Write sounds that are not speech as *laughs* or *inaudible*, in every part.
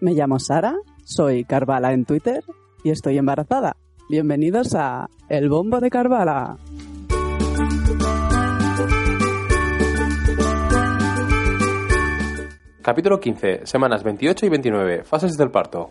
Me llamo Sara, soy Carvala en Twitter y estoy embarazada. Bienvenidos a El Bombo de Carvala. Capítulo 15, semanas 28 y 29, fases del parto.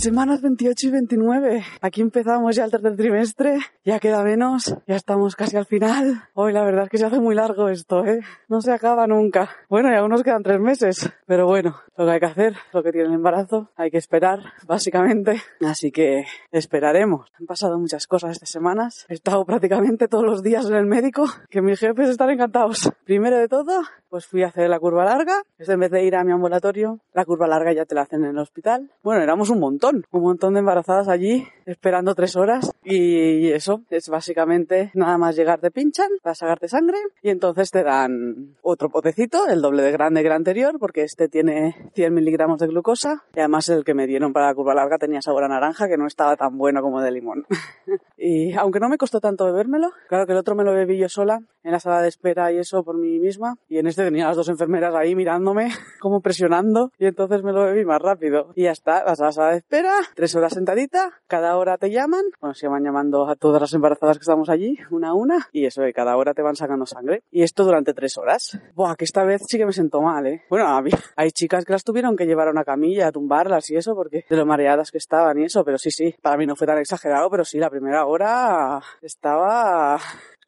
Semanas 28 y 29. Aquí empezamos ya el tercer trimestre. Ya queda menos. Ya estamos casi al final. Hoy la verdad es que se hace muy largo esto, ¿eh? No se acaba nunca. Bueno, y aún nos quedan tres meses. Pero bueno, lo que hay que hacer, lo que tiene el embarazo, hay que esperar, básicamente. Así que esperaremos. Han pasado muchas cosas estas semanas. He estado prácticamente todos los días en el médico, que mis jefes están encantados. Primero de todo, pues fui a hacer la curva larga. en vez de ir a mi ambulatorio, la curva larga ya te la hacen en el hospital. Bueno, éramos un montón un montón de embarazadas allí esperando tres horas. Y eso es básicamente nada más llegar te pinchan para sacarte sangre y entonces te dan otro potecito, el doble de grande que el anterior porque este tiene 100 miligramos de glucosa. Y además el que me dieron para la curva larga tenía sabor a naranja que no estaba tan bueno como de limón. *laughs* y aunque no me costó tanto bebérmelo, claro que el otro me lo bebí yo sola en la sala de espera y eso por mí misma. Y en este tenía las dos enfermeras ahí mirándome *laughs* como presionando y entonces me lo bebí más rápido. Y ya está, la sala de espera tres horas sentadita, cada hora te llaman, bueno, se van llamando a todas las embarazadas que estamos allí, una a una, y eso, de cada hora te van sacando sangre. Y esto durante tres horas. Buah, que esta vez sí que me siento mal, ¿eh? Bueno, *laughs* hay chicas que las tuvieron que llevar a una camilla, a tumbarlas y eso, porque de lo mareadas que estaban y eso, pero sí, sí, para mí no fue tan exagerado, pero sí, la primera hora estaba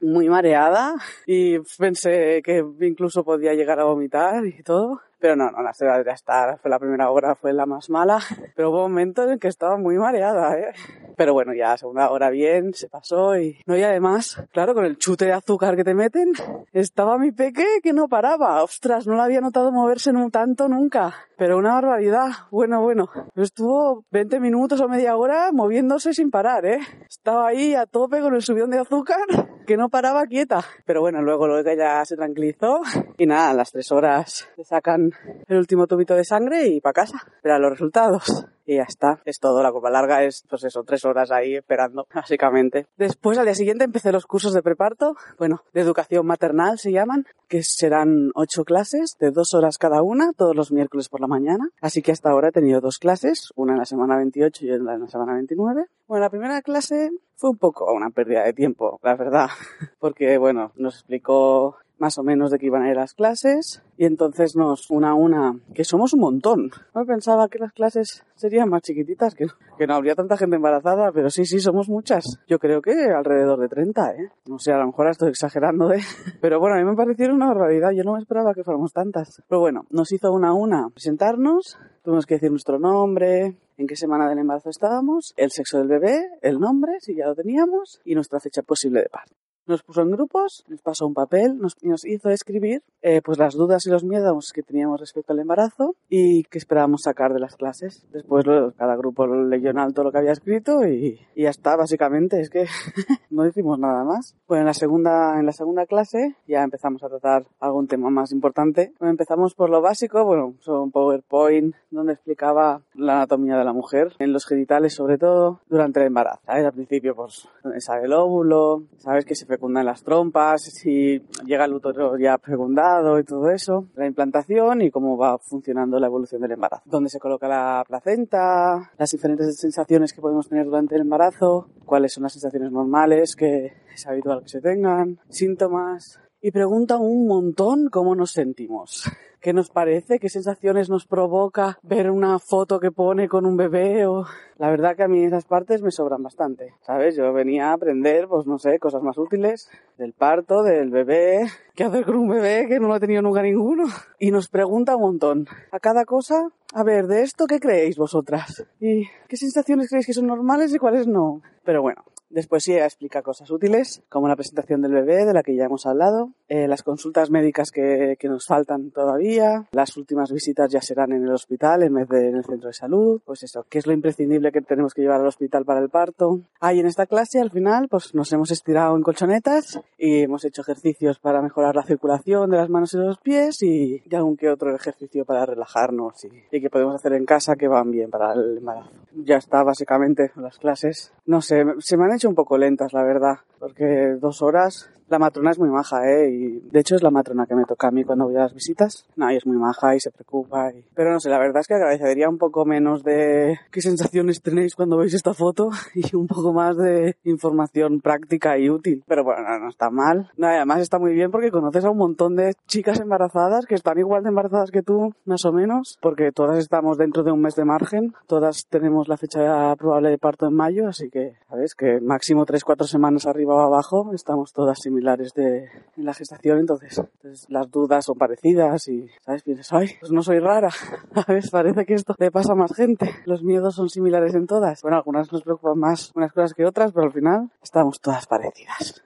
muy mareada y pensé que incluso podía llegar a vomitar y todo. Pero no, no, la ciudad ya está, fue la primera hora, fue la más mala, pero hubo momentos en que estaba muy mareada, ¿eh? Pero bueno, ya segunda hora bien, se pasó y... No, y además, claro, con el chute de azúcar que te meten, estaba mi peque que no paraba. Ostras, no lo había notado moverse un tanto nunca. Pero una barbaridad. Bueno, bueno. Estuvo 20 minutos o media hora moviéndose sin parar, ¿eh? Estaba ahí a tope con el subidón de azúcar que no paraba quieta. Pero bueno, luego, luego ya se tranquilizó y nada, a las tres horas te sacan el último tubito de sangre y para casa. Espera los resultados y ya está. Es todo. La copa larga es, pues eso, tres horas ahí esperando, *laughs* básicamente. Después, al día siguiente, empecé los cursos de preparto, bueno, de educación maternal se llaman, que serán ocho clases de dos horas cada una, todos los miércoles por la mañana. Así que hasta ahora he tenido dos clases, una en la semana 28 y otra en la semana 29. Bueno, la primera clase fue un poco una pérdida de tiempo, la verdad, *laughs* porque, bueno, nos explicó más o menos de que iban a ir las clases y entonces nos una a una, que somos un montón. No pensaba que las clases serían más chiquititas, que, que no habría tanta gente embarazada, pero sí, sí, somos muchas. Yo creo que alrededor de 30, ¿eh? No sé, a lo mejor estoy exagerando, ¿eh? *laughs* Pero bueno, a mí me parecieron una barbaridad, yo no me esperaba que fuéramos tantas. Pero bueno, nos hizo una a una presentarnos, tuvimos que decir nuestro nombre, en qué semana del embarazo estábamos, el sexo del bebé, el nombre, si ya lo teníamos, y nuestra fecha posible de parto nos puso en grupos, nos pasó un papel, nos, nos hizo escribir eh, pues las dudas y los miedos que teníamos respecto al embarazo y que esperábamos sacar de las clases. Después cada grupo leyó en alto lo que había escrito y, y ya está, básicamente, es que *laughs* no decimos nada más. Pues en la segunda, en la segunda clase ya empezamos a tratar algún tema más importante. empezamos por lo básico, bueno, un PowerPoint donde explicaba la anatomía de la mujer, en los genitales sobre todo, durante el embarazo. Al principio, pues, sale el óvulo, sabes que se fecundan las trompas, si llega el útero ya fecundado y todo eso, la implantación y cómo va funcionando la evolución del embarazo. Dónde se coloca la placenta, las diferentes sensaciones que podemos tener durante el embarazo, cuáles son las sensaciones normales que es habitual que se tengan, síntomas, y pregunta un montón cómo nos sentimos. ¿Qué nos parece? ¿Qué sensaciones nos provoca ver una foto que pone con un bebé? O... La verdad que a mí esas partes me sobran bastante, ¿sabes? Yo venía a aprender, pues no sé, cosas más útiles del parto, del bebé, qué hacer con un bebé que no lo he tenido nunca ninguno. Y nos pregunta un montón. A cada cosa, a ver, de esto, ¿qué creéis vosotras? ¿Y qué sensaciones creéis que son normales y cuáles no? Pero bueno, Después sí explica cosas útiles, como la presentación del bebé, de la que ya hemos hablado, eh, las consultas médicas que, que, nos faltan todavía, las últimas visitas ya serán en el hospital en vez de en el centro de salud, pues eso, qué es lo imprescindible que tenemos que llevar al hospital para el parto. Ah, y en esta clase al final pues nos hemos estirado en colchonetas y hemos hecho ejercicios para mejorar la circulación de las manos y los pies y, y algún que otro ejercicio para relajarnos y, y que podemos hacer en casa que van bien para el embarazo. Ya está básicamente las clases. No sé, se me han hecho un poco lentas, la verdad, porque dos horas La matrona es muy maja, ¿eh? Y de hecho es la matrona que me toca a mí cuando voy a las visitas. No, y es muy maja y se preocupa. Y... Pero no sé, la verdad es que agradecería un poco menos de qué sensaciones tenéis cuando veis esta foto *laughs* y un poco más de información práctica y útil. Pero bueno, no, no está mal. No, además está muy bien porque conoces a un montón de chicas embarazadas que están igual de embarazadas que tú, más o menos, porque todas estamos dentro de un mes de margen. Todas tenemos la fecha probable de parto en mayo, así que, ¿sabes? Que máximo 3-4 semanas arriba o abajo estamos todas similares de, en la gestación, entonces, entonces las dudas son parecidas y, ¿sabes? Piensas, ay, pues no soy rara, *laughs* ¿sabes? Parece que esto le pasa a más gente. Los miedos son similares en todas. Bueno, algunas nos preocupan más unas cosas que otras, pero al final estamos todas parecidas.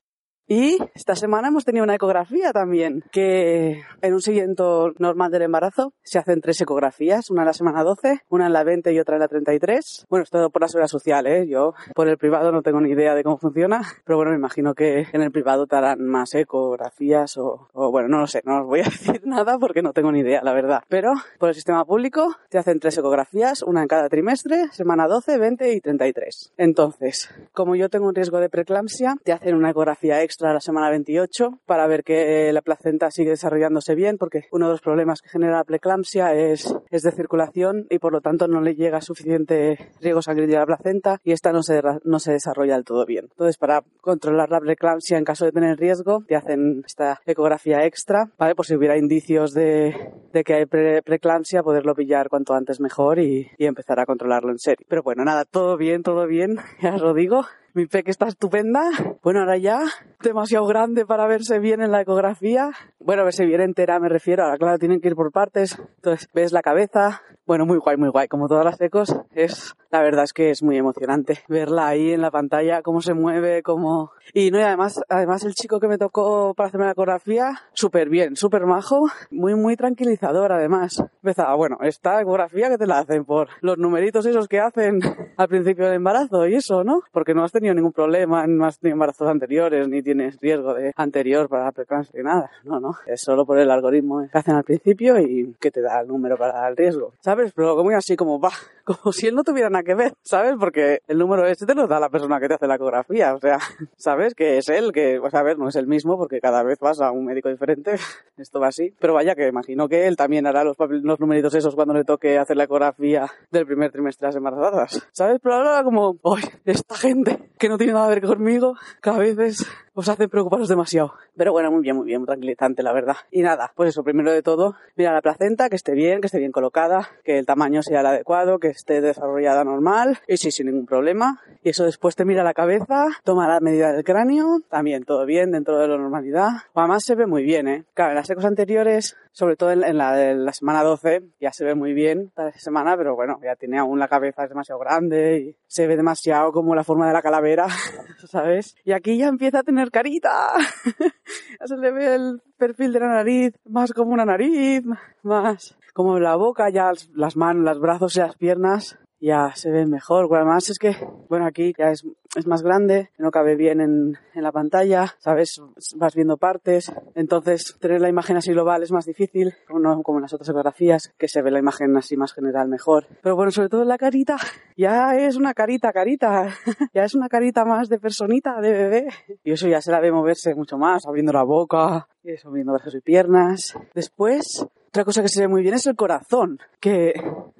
Y esta semana hemos tenido una ecografía también, que en un seguimiento normal del embarazo se hacen tres ecografías, una en la semana 12, una en la 20 y otra en la 33. Bueno, es todo por la seguridad social, ¿eh? Yo por el privado no tengo ni idea de cómo funciona, pero bueno, me imagino que en el privado te harán más ecografías o, o bueno, no lo sé, no os voy a *laughs* decir nada porque no tengo ni idea, la verdad. Pero por el sistema público te hacen tres ecografías, una en cada trimestre, semana 12, 20 y 33. Entonces, como yo tengo un riesgo de preeclampsia, te hacen una ecografía extra a la semana 28 para ver que la placenta sigue desarrollándose bien porque uno de los problemas que genera la preeclampsia es, es de circulación y por lo tanto no le llega suficiente riego sanguíneo a la placenta y esta no se, no se desarrolla del todo bien. Entonces para controlar la preeclampsia en caso de tener riesgo te hacen esta ecografía extra, ¿vale? Por si hubiera indicios de, de que hay pre preeclampsia poderlo pillar cuanto antes mejor y, y empezar a controlarlo en serio. Pero bueno, nada, todo bien, todo bien, *laughs* ya os lo digo mi que está estupenda. Bueno, ahora ya, demasiado grande para verse bien en la ecografía. Bueno, verse bien entera me refiero. Ahora, claro, tienen que ir por partes. Entonces, ves la cabeza. Bueno, muy guay, muy guay. Como todas las ecos, es, la verdad es que es muy emocionante verla ahí en la pantalla, cómo se mueve, cómo... Y no, y además, además el chico que me tocó para hacerme la ecografía, súper bien, súper majo, muy, muy tranquilizador además. Empezaba, bueno, esta ecografía que te la hacen por los numeritos esos que hacen *laughs* al principio del embarazo y eso, ¿no? Porque no has tenido ningún problema, no has tenido embarazos anteriores, ni tienes riesgo de anterior para ni nada. No, no. Es solo por el algoritmo que hacen al principio y que te da el número para el riesgo. ¿Sabes? Pero como así como va, *laughs* como si él no tuviera nada que ver, ¿sabes? Porque el número este te lo da la persona que te hace la ecografía, o sea, *laughs* ¿sabes? Que es él, que, pues a ver, no es el mismo porque cada vez vas a un médico diferente, *laughs* esto va así. Pero vaya que imagino que él también hará los, los numeritos esos cuando le toque hacer la ecografía del primer trimestre de las embarazadas, ¿sabes? Pero ahora como, ¡ay! Esta gente que no tiene nada que ver conmigo, cada vez es os hace preocuparos demasiado. Pero bueno, muy bien, muy bien, muy tranquilizante, la verdad. Y nada, pues eso, primero de todo, mira la placenta, que esté bien, que esté bien colocada, que el tamaño sea el adecuado, que esté desarrollada normal, y sí, sin ningún problema. Y eso después te mira la cabeza, toma la medida del cráneo, también todo bien, dentro de la normalidad. Además se ve muy bien, ¿eh? Claro, en las ecos anteriores, sobre todo en, la semana 12, ya se ve muy bien esta semana, pero bueno, ya tiene aún la cabeza es demasiado grande y se ve demasiado como la forma de la calavera, *laughs* ¿sabes? Y aquí ya empieza a tener carita. *laughs* ya se le ve el perfil de la nariz, más como una nariz, más como la boca, ya las manos, los brazos y las piernas ya se ven mejor. Además es que, bueno, aquí ya es, es más grande, no cabe bien en, en, la pantalla, ¿sabes? Vas viendo partes. Entonces, tener la imagen así global es más difícil, no como en las otras fotografías, que se ve la imagen así más general mejor. Pero bueno, sobre todo la carita, ya es una carita, carita. *laughs* ya es una carita más de personita, de bebé. Y eso ya se la ve moverse mucho más, abriendo la boca, y eso, viendo brazos y piernas. Después, otra cosa que se ve muy bien es el corazón, que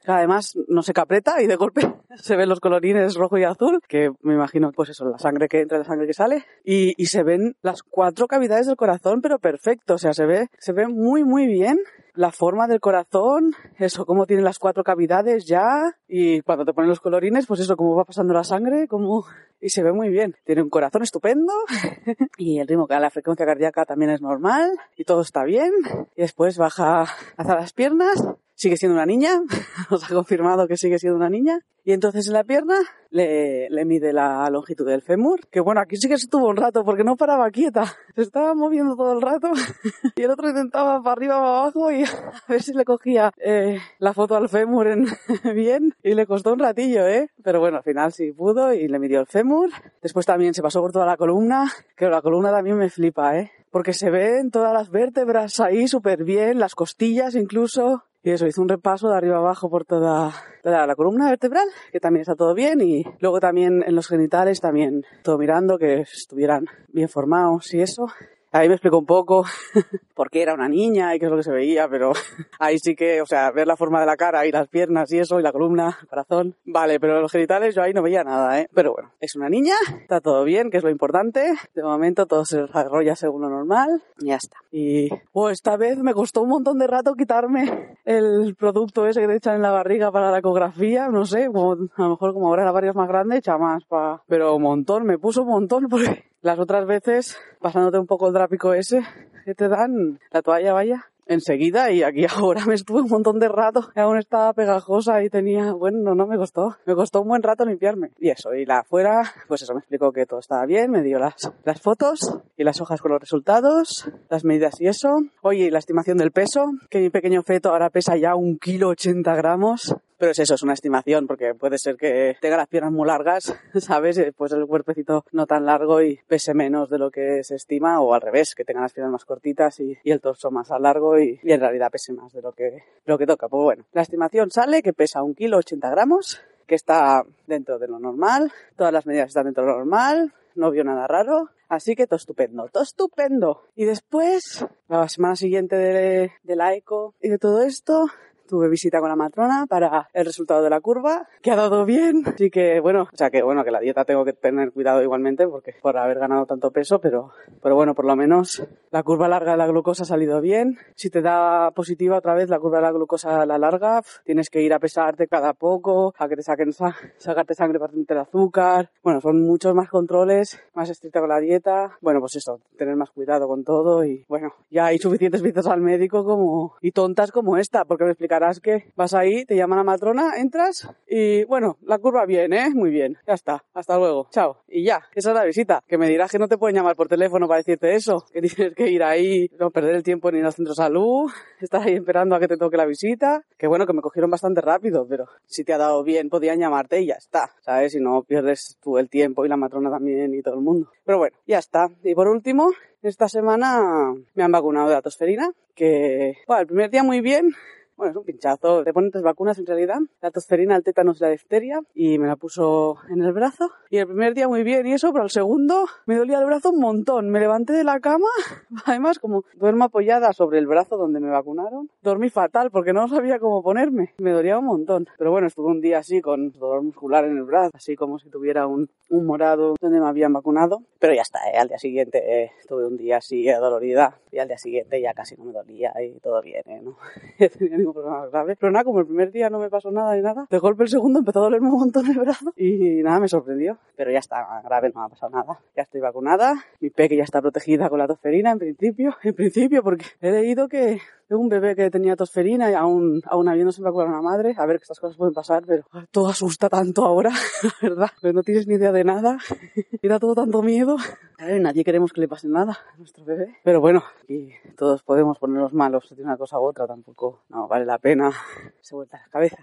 además no se capreta y de golpe *laughs* se ven los colorines rojo y azul, que me imagino pues eso, la sangre que entra, la sangre que sale, y, y se ven las cuatro cavidades del corazón, pero perfecto, o sea, se ve, se ve muy muy bien la forma del corazón, eso, cómo tiene las cuatro cavidades ya, y cuando te ponen los colorines, pues eso, cómo va pasando la sangre, cómo... y se ve muy bien. Tiene un corazón estupendo, *laughs* y el ritmo, la frecuencia cardíaca también es normal, y todo está bien, y después baja hacia las piernas, sigue siendo una niña, *laughs* nos ha confirmado que sigue siendo una niña, y entonces en la pierna le, le, mide la longitud del fémur, que bueno, aquí sí que estuvo un rato porque no paraba quieta, se estaba moviendo todo el rato *laughs* y el otro intentaba para arriba, para abajo y a ver si le cogía eh, la foto al fémur en, *laughs* bien y le costó un ratillo, ¿eh? Pero bueno, al final sí pudo y le midió el fémur. Después también se pasó por toda la columna, que la columna también me flipa, ¿eh? Porque se ven todas las vértebras ahí súper bien, las costillas incluso, y eso, hizo un repaso de arriba abajo por toda, toda, la columna vertebral, que también está todo bien. Y luego también en los genitales, también todo mirando, que estuvieran bien formados y eso. Ahí me explicó un poco *laughs* por qué era una niña y qué es lo que se veía, pero *laughs* ahí sí que, o sea, ver la forma de la cara y las piernas y eso, y la columna, el corazón. Vale, pero los genitales yo ahí no veía nada, ¿eh? Pero bueno, es una niña, está todo bien, que es lo importante. De momento todo se desarrolla según lo normal y ya está. Y oh, esta vez me costó un montón de rato quitarme el producto ese que te echan en la barriga para la ecografía, no sé, como, a lo mejor como ahora la barriga es más grande, echa más pa... Pero un montón, me puso un montón porque las otras veces, pasándote un poco el trápico ese que te dan, la toalla vaya, enseguida y aquí *laughs* ahora me estuve un montón de rato, aún estaba pegajosa y tenía, bueno, no, no me costó, me costó un buen rato limpiarme. Y eso, y la afuera, pues eso me explicó que todo estaba bien, me dio las, las fotos y las hojas con los resultados, las medidas y eso. Oye, la estimación del peso, que mi pequeño feto ahora pesa ya un kilo ochenta gramos. Pero es eso, es una estimación, porque puede ser que tenga las piernas muy largas, *laughs* ¿sabes? Pues el cuerpecito no tan largo y pese menos de lo que se estima, o al revés, que tenga las piernas más cortitas y, el torso más largo y, y, en realidad pese más de lo que, lo que toca. Pues bueno, la estimación sale que pesa un kilo 80 gramos, que está dentro de lo normal, todas las medidas están dentro de lo normal, no vio nada raro, así que todo estupendo, todo estupendo. Y después, la semana siguiente de, de la eco y de todo esto, tuve visita con la matrona para el resultado de la curva, que ha dado bien. Así que bueno, o sea que bueno, que la dieta tengo que tener cuidado igualmente porque por haber ganado tanto peso, pero, pero bueno, por lo menos la curva larga de la glucosa ha salido bien. Si te da positiva otra vez la curva de la glucosa a la larga, tienes que ir a pesarte cada poco, a que te saquen sacarte sangre para tener azúcar. Bueno, son muchos más controles, más estricta con la dieta. Bueno, pues eso, tener más cuidado con todo y bueno, ya hay suficientes visitas al médico como y tontas como esta, porque me explica explicarás que vas ahí, te llaman a matrona, entras y bueno, la curva bien, ¿eh? Muy bien. Ya está. Hasta luego. Chao. Y ya. Esa es la visita. Que me dirás que no te pueden llamar por teléfono para decirte eso. Que *laughs* tienes que ir ahí, no perder el tiempo ni ir al centro de salud, *laughs* estar ahí esperando a que te toque la visita. Que bueno, que me cogieron bastante rápido, pero si te ha dado bien, podían llamarte y ya está. ¿Sabes? Y no pierdes tú el tiempo y la matrona también y todo el mundo. Pero bueno, ya está. Y por último, esta semana me han vacunado de atosferina, que, bueno, el primer día muy bien, bueno, es un pinchazo. Te ponen tres vacunas en realidad. La tosferina, el tétanos y la difteria. Y me la puso en el brazo. Y el primer día muy bien y eso, pero el segundo me dolía el brazo un montón. Me levanté de la cama. *laughs* Además, como duermo apoyada sobre el brazo donde me vacunaron, dormí fatal porque no sabía cómo ponerme. Me dolía un montón. Pero bueno, estuve un día así con dolor muscular en el brazo, así como si tuviera un, un morado donde me habían vacunado. Pero ya está, ¿eh? al día siguiente eh, tuve un día así dolorida y al día siguiente ya casi no me dolía y todo bien, ¿eh? ¿no? *laughs* ningún grave. Pero nada, como el primer día no me pasó nada ni nada, de golpe el segundo empezó a dolerme un montón el brazo y nada, me sorprendió. Pero ya está grave, no me ha pasado nada. Ya estoy vacunada, mi peque ya está protegida con la tosferina en principio, *laughs* en principio porque he leído que un bebé que tenía tosferina y aún, aún habiéndose vacunado a una madre, a ver que estas cosas pueden pasar, pero todo asusta tanto ahora, *laughs* ¿verdad? Pero no tienes ni idea de nada, *laughs* y da todo tanto miedo. nadie queremos que le pase nada a nuestro bebé. Pero bueno, y todos podemos ponernos malos de una cosa u otra, tampoco no vale la pena. Se vuelta la cabeza.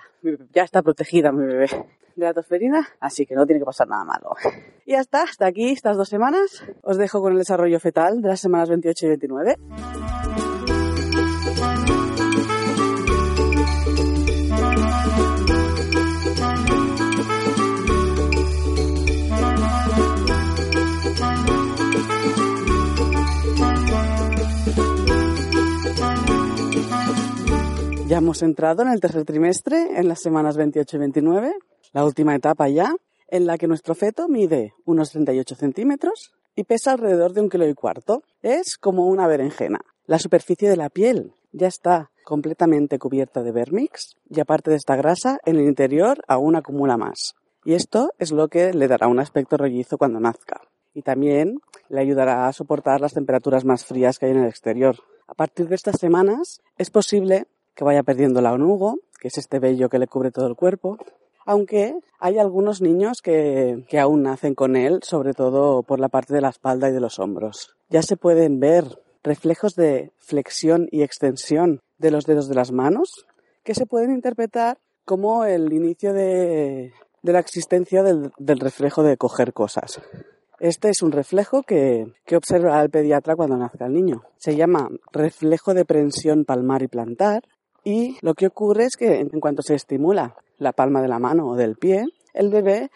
Ya está protegida mi bebé de la tosferina, así que no tiene que pasar nada malo. Y ya está, hasta aquí estas dos semanas. Os dejo con el desarrollo fetal de las semanas 28 y 29. Ya hemos entrado en el tercer trimestre, en las semanas 28 y 29, la última etapa ya, en la que nuestro feto mide unos 38 centímetros y pesa alrededor de un kilo y cuarto. Es como una berenjena. La superficie de la piel ya está completamente cubierta de vermix y aparte de esta grasa, en el interior aún acumula más. Y esto es lo que le dará un aspecto rollizo cuando nazca. Y también le ayudará a soportar las temperaturas más frías que hay en el exterior. A partir de estas semanas es posible que vaya perdiendo la onugo, que es este vello que le cubre todo el cuerpo, aunque hay algunos niños que, que, aún nacen con él, sobre todo por la parte de la espalda y de los hombros. Ya se pueden ver reflejos de flexión y extensión de los dedos de las manos, que se pueden interpretar como el inicio de, de la existencia del, del, reflejo de coger cosas. Este es un reflejo que, que observa el pediatra cuando nazca el niño. Se llama reflejo de prensión palmar y plantar y lo que ocurre es que en cuanto se estimula la palma de la mano o del pie, el bebé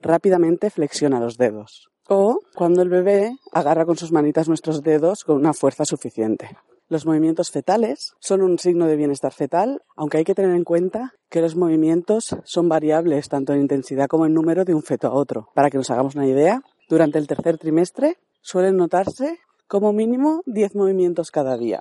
rápidamente flexiona los dedos. o cuando el bebé agarra con sus manitas nuestros dedos con una fuerza suficiente. Los movimientos fetales son un signo de bienestar fetal, aunque hay que tener en cuenta que los movimientos son variables tanto en intensidad como en número de un feto a otro. Para que nos hagamos una idea, durante el tercer trimestre suelen notarse como mínimo 10 movimientos cada día.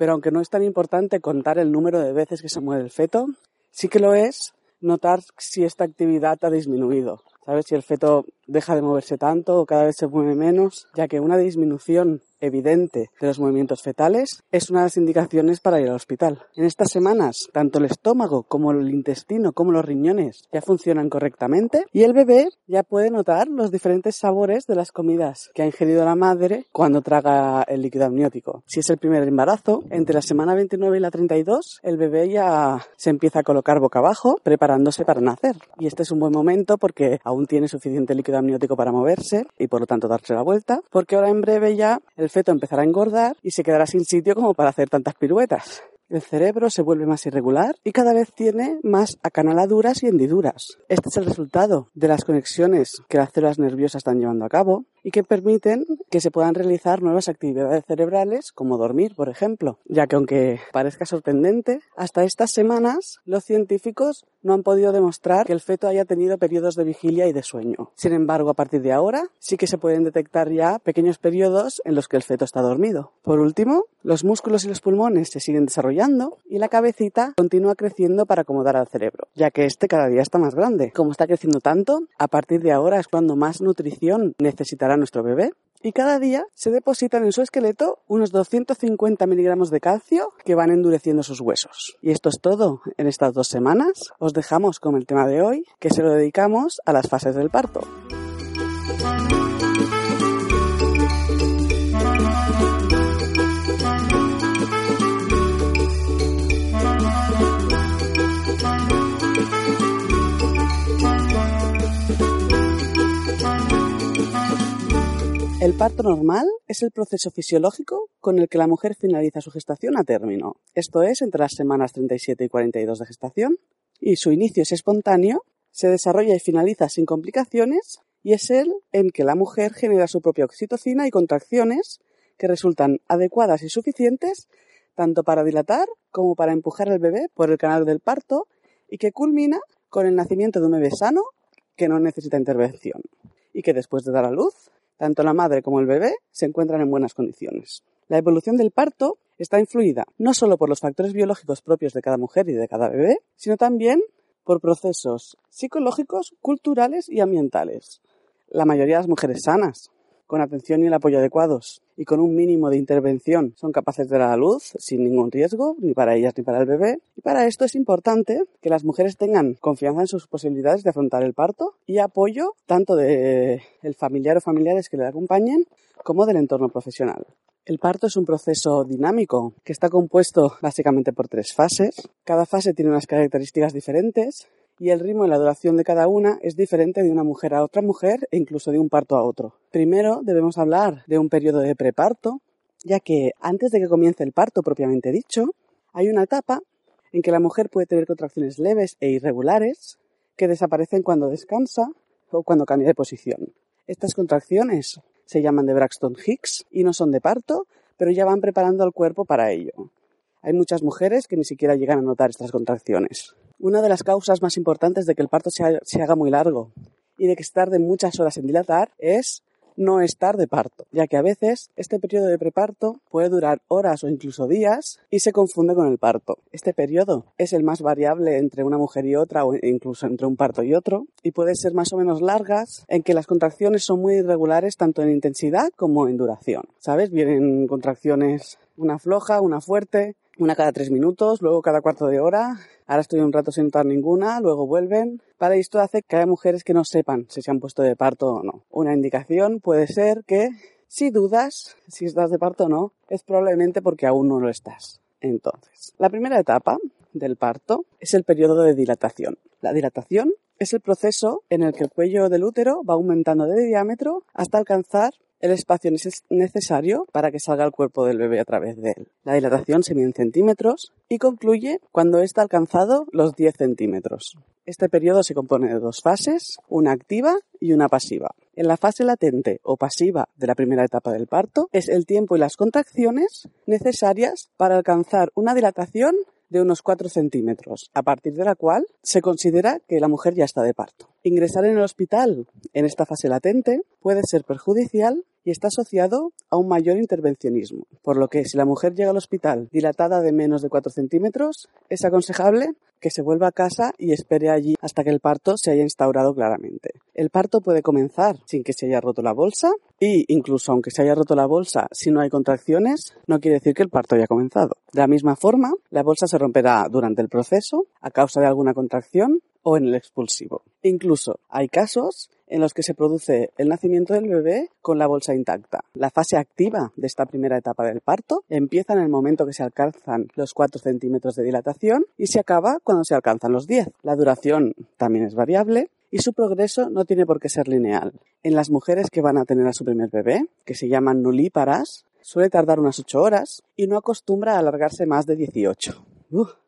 Pero aunque no es tan importante contar el número de veces que se mueve el feto, sí que lo es notar si esta actividad ha disminuido. ¿Sabes? Si el feto deja de moverse tanto o cada vez se mueve menos, ya que una disminución evidente de los movimientos fetales es una de las indicaciones para ir al hospital. En estas semanas, tanto el estómago como el intestino como los riñones ya funcionan correctamente y el bebé ya puede notar los diferentes sabores de las comidas que ha ingerido la madre cuando traga el líquido amniótico. Si es el primer embarazo, entre la semana 29 y la 32, el bebé ya se empieza a colocar boca abajo preparándose para nacer. Y este es un buen momento porque aún tiene suficiente líquido amniótico para moverse y por lo tanto darse la vuelta, porque ahora en breve ya el feto empezará a engordar y se quedará sin sitio como para hacer tantas piruetas. El cerebro se vuelve más irregular y cada vez tiene más acanaladuras y hendiduras. Este es el resultado de las conexiones que las células nerviosas están llevando a cabo y que permiten que se puedan realizar nuevas actividades cerebrales como dormir, por ejemplo, ya que aunque parezca sorprendente, hasta estas semanas los científicos no han podido demostrar que el feto haya tenido periodos de vigilia y de sueño. Sin embargo, a partir de ahora sí que se pueden detectar ya pequeños periodos en los que el feto está dormido. Por último, los músculos y los pulmones se siguen desarrollando y la cabecita continúa creciendo para acomodar al cerebro, ya que este cada día está más grande. Como está creciendo tanto, a partir de ahora es cuando más nutrición necesitará nuestro bebé y cada día se depositan en su esqueleto unos 250 miligramos de calcio que van endureciendo sus huesos. Y esto es todo en estas dos semanas. Os dejamos con el tema de hoy, que se lo dedicamos a las fases del parto. El parto normal es el proceso fisiológico con el que la mujer finaliza su gestación a término, esto es entre las semanas 37 y 42 de gestación, y su inicio es espontáneo, se desarrolla y finaliza sin complicaciones, y es el en que la mujer genera su propia oxitocina y contracciones que resultan adecuadas y suficientes tanto para dilatar como para empujar al bebé por el canal del parto y que culmina con el nacimiento de un bebé sano que no necesita intervención y que después de dar a luz tanto la madre como el bebé se encuentran en buenas condiciones. La evolución del parto está influida no solo por los factores biológicos propios de cada mujer y de cada bebé, sino también por procesos psicológicos, culturales y ambientales. La mayoría de las mujeres sanas, con atención y el apoyo adecuados y con un mínimo de intervención son capaces de dar a luz sin ningún riesgo, ni para ellas ni para el bebé. Y para esto es importante que las mujeres tengan confianza en sus posibilidades de afrontar el parto y apoyo tanto del familiar o familiares que le acompañen como del entorno profesional. El parto es un proceso dinámico que está compuesto básicamente por tres fases. Cada fase tiene unas características diferentes y el ritmo y la duración de cada una es diferente de una mujer a otra mujer e incluso de un parto a otro. Primero debemos hablar de un periodo de preparto, ya que antes de que comience el parto propiamente dicho, hay una etapa en que la mujer puede tener contracciones leves e irregulares que desaparecen cuando descansa o cuando cambia de posición. Estas contracciones se llaman de Braxton Hicks y no son de parto, pero ya van preparando al cuerpo para ello. Hay muchas mujeres que ni siquiera llegan a notar estas contracciones. Una de las causas más importantes de que el parto se, haga muy largo y de que se tarde muchas horas en dilatar es no estar de parto, ya que a veces este periodo de preparto puede durar horas o incluso días y se confunde con el parto. Este periodo es el más variable entre una mujer y otra o incluso entre un parto y otro y puede ser más o menos largas en que las contracciones son muy irregulares tanto en intensidad como en duración. ¿Sabes? Vienen contracciones una floja, una fuerte, una cada tres minutos, luego cada cuarto de hora. Ahora estoy un rato sin notar ninguna, luego vuelven. Para esto hace que haya mujeres que no sepan si se han puesto de parto o no. Una indicación puede ser que si dudas si estás de parto o no, es probablemente porque aún no lo estás. Entonces, la primera etapa del parto es el periodo de dilatación. La dilatación es el proceso en el que el cuello del útero va aumentando de diámetro hasta alcanzar el espacio necesario para que salga el cuerpo del bebé a través de él. La dilatación se mide en centímetros y concluye cuando está alcanzado los 10 centímetros. Este periodo se compone de dos fases, una activa y una pasiva. En la fase latente o pasiva de la primera etapa del parto es el tiempo y las contracciones necesarias para alcanzar una dilatación de unos 4 centímetros, a partir de la cual se considera que la mujer ya está de parto. Ingresar en el hospital en esta fase latente puede ser perjudicial y está asociado a un mayor intervencionismo, por lo que si la mujer llega al hospital dilatada de menos de 4 centímetros, es aconsejable que se vuelva a casa y espere allí hasta que el parto se haya instaurado claramente. El parto puede comenzar sin que se haya roto la bolsa y incluso aunque se haya roto la bolsa, si no hay contracciones, no quiere decir que el parto haya comenzado. De la misma forma, la bolsa se romperá durante el proceso a causa de alguna contracción o en el expulsivo. Incluso hay casos en los que se produce el nacimiento del bebé con la bolsa intacta. La fase activa de esta primera etapa del parto empieza en el momento que se alcanzan los 4 centímetros de dilatación y se acaba cuando se alcanzan los 10. La duración también es variable y su progreso no tiene por qué ser lineal. En las mujeres que van a tener a su primer bebé, que se llaman nulíparas, suele tardar unas 8 horas y no acostumbra a alargarse más de 18.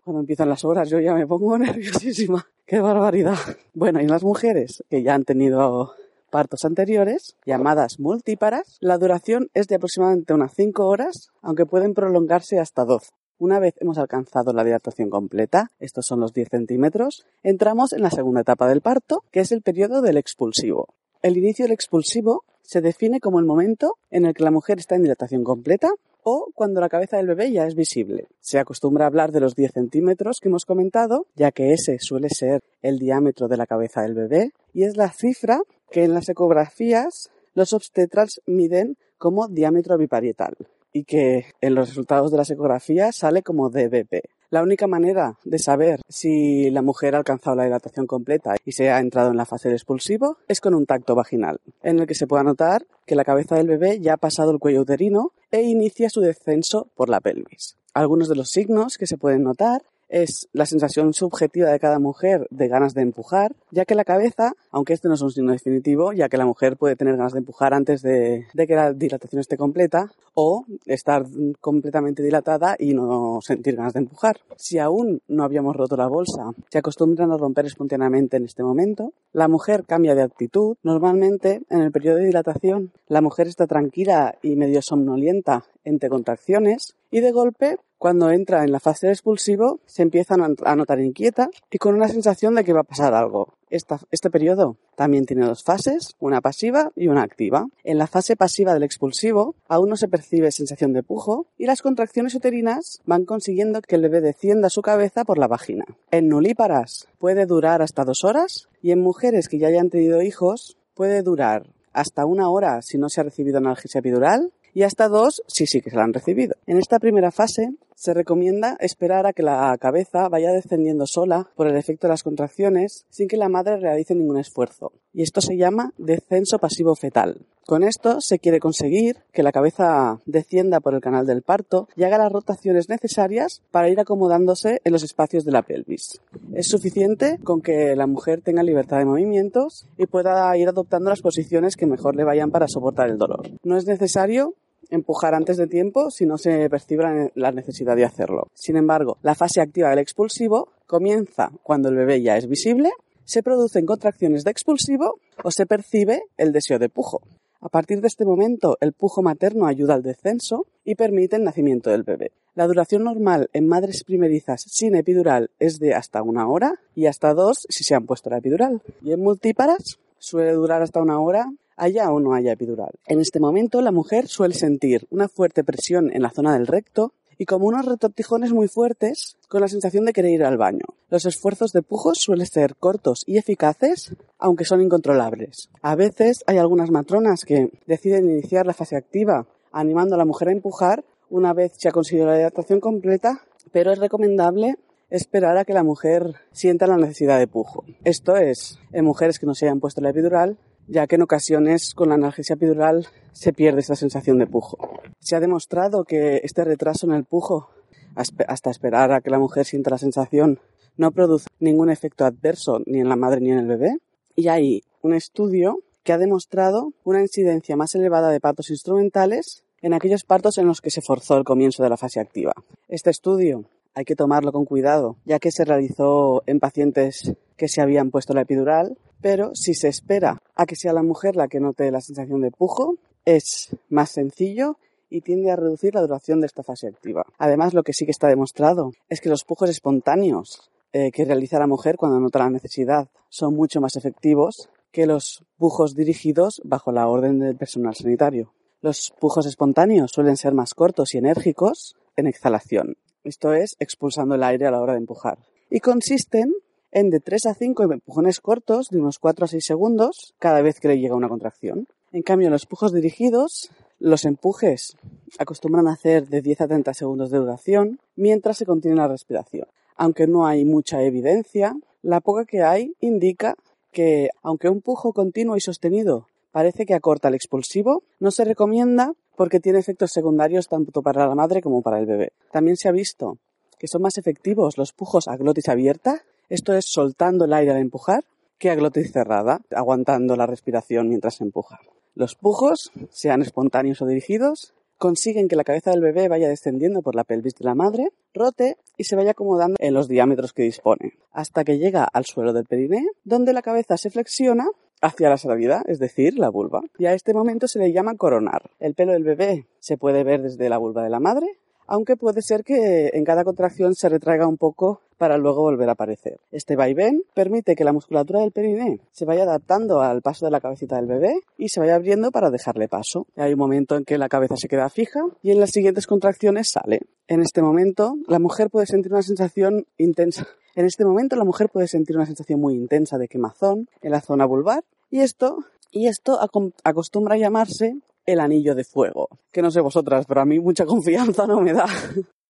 cuando empiezan las horas yo ya me pongo *laughs* nerviosísima. ¡Qué barbaridad! Bueno, y las mujeres que ya han tenido partos anteriores, llamadas multíparas, la duración es de aproximadamente unas 5 horas, aunque pueden prolongarse hasta 12. Una vez hemos alcanzado la dilatación completa, estos son los 10 centímetros, entramos en la segunda etapa del parto, que es el periodo del expulsivo. El inicio del expulsivo se define como el momento en el que la mujer está en dilatación completa o cuando la cabeza del bebé ya es visible. Se acostumbra hablar de los 10 centímetros que hemos comentado, ya que ese suele ser el diámetro de la cabeza del bebé y es la cifra que en las ecografías los obstetras miden como diámetro biparietal y que en los resultados de las ecografías sale como DBP. La única manera de saber si la mujer ha alcanzado la dilatación completa y se ha entrado en la fase de expulsivo es con un tacto vaginal, en el que se pueda notar que la cabeza del bebé ya ha pasado el cuello uterino e inicia su descenso por la pelvis. Algunos de los signos que se pueden notar es la sensación subjetiva de cada mujer de ganas de empujar, ya que la cabeza, aunque este no es un signo definitivo, ya que la mujer puede tener ganas de empujar antes de, que la dilatación esté completa, o estar completamente dilatada y no sentir ganas de empujar. Si aún no habíamos roto la bolsa, se acostumbran a romper espontáneamente en este momento, la mujer cambia de actitud. Normalmente, en el periodo de dilatación, la mujer está tranquila y medio somnolienta entre contracciones y de golpe cuando entra en la fase de expulsivo, se empieza a notar inquieta y con una sensación de que va a pasar algo. este periodo también tiene dos fases, una pasiva y una activa. En la fase pasiva del expulsivo aún no se percibe sensación de pujo y las contracciones uterinas van consiguiendo que el bebé descienda su cabeza por la vagina. En nulíparas puede durar hasta dos horas y en mujeres que ya hayan tenido hijos puede durar hasta una hora si no se ha recibido analgesia epidural y hasta dos si sí que se la han recibido. En esta primera fase se recomienda esperar a que la cabeza vaya descendiendo sola por el efecto de las contracciones sin que la madre realice ningún esfuerzo. Y esto se llama descenso pasivo fetal. Con esto se quiere conseguir que la cabeza descienda por el canal del parto y haga las rotaciones necesarias para ir acomodándose en los espacios de la pelvis. Es suficiente con que la mujer tenga libertad de movimientos y pueda ir adoptando las posiciones que mejor le vayan para soportar el dolor. No es necesario empujar antes de tiempo si no se percibe la necesidad de hacerlo. Sin embargo, la fase activa del expulsivo comienza cuando el bebé ya es visible, se producen contracciones de expulsivo o se percibe el deseo de pujo. A partir de este momento, el pujo materno ayuda al descenso y permite el nacimiento del bebé. La duración normal en madres primerizas sin epidural es de hasta una hora y hasta dos si se han puesto la epidural. Y en multíparas suele durar hasta una hora haya o no haya epidural. En este momento la mujer suele sentir una fuerte presión en la zona del recto y como unos retortijones muy fuertes con la sensación de querer ir al baño. Los esfuerzos de pujos suelen ser cortos y eficaces, aunque son incontrolables. A veces hay algunas matronas que deciden iniciar la fase activa animando a la mujer a empujar una vez se ha conseguido la hidratación completa, pero es recomendable esperar a que la mujer sienta la necesidad de pujo. Esto es, en mujeres que no se hayan puesto la epidural, ya que en ocasiones con la analgesia epidural se pierde esta sensación de pujo. Se ha demostrado que este retraso en el pujo, hasta esperar a que la mujer sienta la sensación, no produce ningún efecto adverso ni en la madre ni en el bebé. Y hay un estudio que ha demostrado una incidencia más elevada de partos instrumentales en aquellos partos en los que se forzó el comienzo de la fase activa. Este estudio hay que tomarlo con cuidado, ya que se realizó en pacientes que se habían puesto la epidural, pero si se espera a que sea la mujer la que note la sensación de pujo, es más sencillo y tiende a reducir la duración de esta fase activa. Además, lo que sí que está demostrado es que los pujos espontáneos eh, que realiza la mujer cuando nota la necesidad son mucho más efectivos que los pujos dirigidos bajo la orden del personal sanitario. Los pujos espontáneos suelen ser más cortos y enérgicos en exhalación, esto es, expulsando el aire a la hora de empujar, y consisten en de 3 a 5 empujones cortos de unos 4 a 6 segundos cada vez que le llega una contracción. En cambio, en los pujos dirigidos, los empujes acostumbran a hacer de 10 a 30 segundos de duración mientras se contiene la respiración. Aunque no hay mucha evidencia, la poca que hay indica que, aunque un pujo continuo y sostenido parece que acorta el expulsivo, no se recomienda porque tiene efectos secundarios tanto para la madre como para el bebé. También se ha visto que son más efectivos los pujos a glotis abierta, esto es soltando el aire al empujar, que a glotis cerrada, aguantando la respiración mientras se empuja. Los pujos, sean espontáneos o dirigidos, consiguen que la cabeza del bebé vaya descendiendo por la pelvis de la madre, rote y se vaya acomodando en los diámetros que dispone, hasta que llega al suelo del periné, donde la cabeza se flexiona hacia la salida, es decir, la vulva. Y a este momento se le llama coronar. El pelo del bebé se puede ver desde la vulva de la madre, aunque puede ser que en cada contracción se retraiga un poco para luego volver a aparecer. Este vaivén permite que la musculatura del periné se vaya adaptando al paso de la cabecita del bebé y se vaya abriendo para dejarle paso. Hay un momento en que la cabeza se queda fija y en las siguientes contracciones sale. En este momento, la mujer puede sentir una sensación intensa en este momento la mujer puede sentir una sensación muy intensa de quemazón en la zona vulvar y esto, y esto acostumbra a llamarse el anillo de fuego. Que no sé vosotras, pero a mí mucha *laughs* confianza no me da.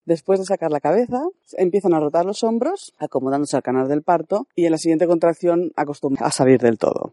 Después de sacar la cabeza, empiezan a rotar los hombros, acomodándose al canal del parto, y en la siguiente contracción acostumbra a salir del todo.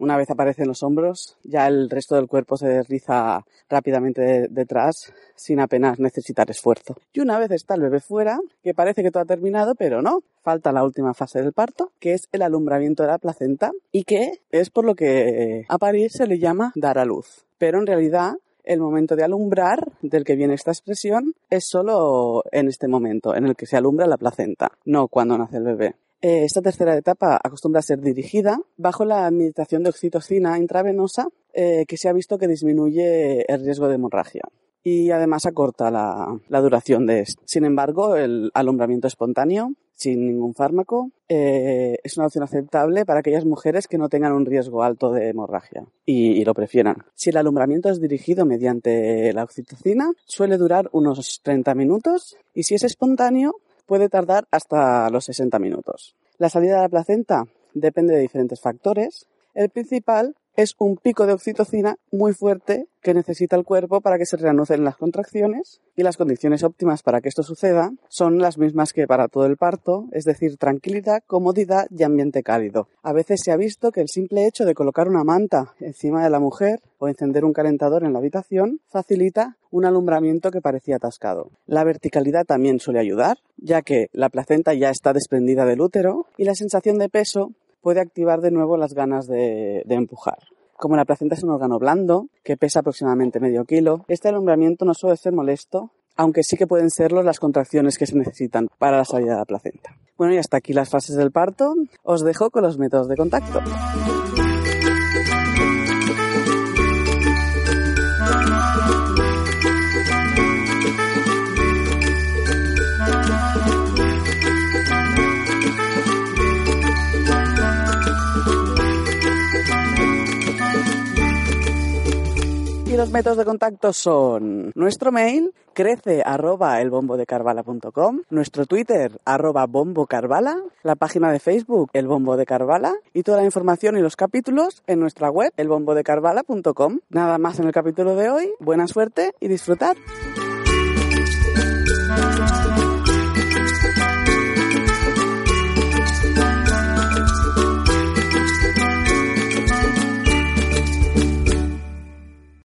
Una vez aparecen los hombros, ya el resto del cuerpo se desliza rápidamente detrás sin apenas necesitar esfuerzo. Y una vez está el bebé fuera, que parece que todo ha terminado, pero no, falta la última fase del parto, que es el alumbramiento de la placenta y que es por lo que a parir se le llama dar a luz. Pero en realidad el momento de alumbrar, del que viene esta expresión, es solo en este momento, en el que se alumbra la placenta, no cuando nace el bebé. Eh, esta tercera etapa acostumbra a ser dirigida bajo la administración de oxitocina intravenosa eh, que se ha visto que disminuye el riesgo de hemorragia y además acorta la, duración de esto. Sin embargo, el alumbramiento espontáneo, sin ningún fármaco, eh, es una opción aceptable para aquellas mujeres que no tengan un riesgo alto de hemorragia y, y, lo prefieran. Si el alumbramiento es dirigido mediante la oxitocina, suele durar unos 30 minutos y si es espontáneo, puede tardar hasta los 60 minutos. La salida de la placenta depende de diferentes factores. El principal es un pico de oxitocina muy fuerte que necesita el cuerpo para que se reanuden las contracciones y las condiciones óptimas para que esto suceda son las mismas que para todo el parto, es decir, tranquilidad, comodidad y ambiente cálido. A veces se ha visto que el simple hecho de colocar una manta encima de la mujer o encender un calentador en la habitación facilita un alumbramiento que parecía atascado. La verticalidad también suele ayudar, ya que la placenta ya está desprendida del útero y la sensación de peso puede activar de nuevo las ganas de, empujar. Como la placenta es un órgano blando, que pesa aproximadamente medio kilo, este alumbramiento no suele ser molesto, aunque sí que pueden serlo las contracciones que se necesitan para la salida de la placenta. Bueno, y hasta aquí las fases del parto. Os dejo con los métodos de contacto. Los métodos de contacto son nuestro mail crece arroba elbombodecarvala.com, nuestro Twitter arroba bombocarvala, la página de Facebook El Bombo de Carvala y toda la información y los capítulos en nuestra web elbombodecarvala.com. Nada más en el capítulo de hoy, buena suerte y disfrutad.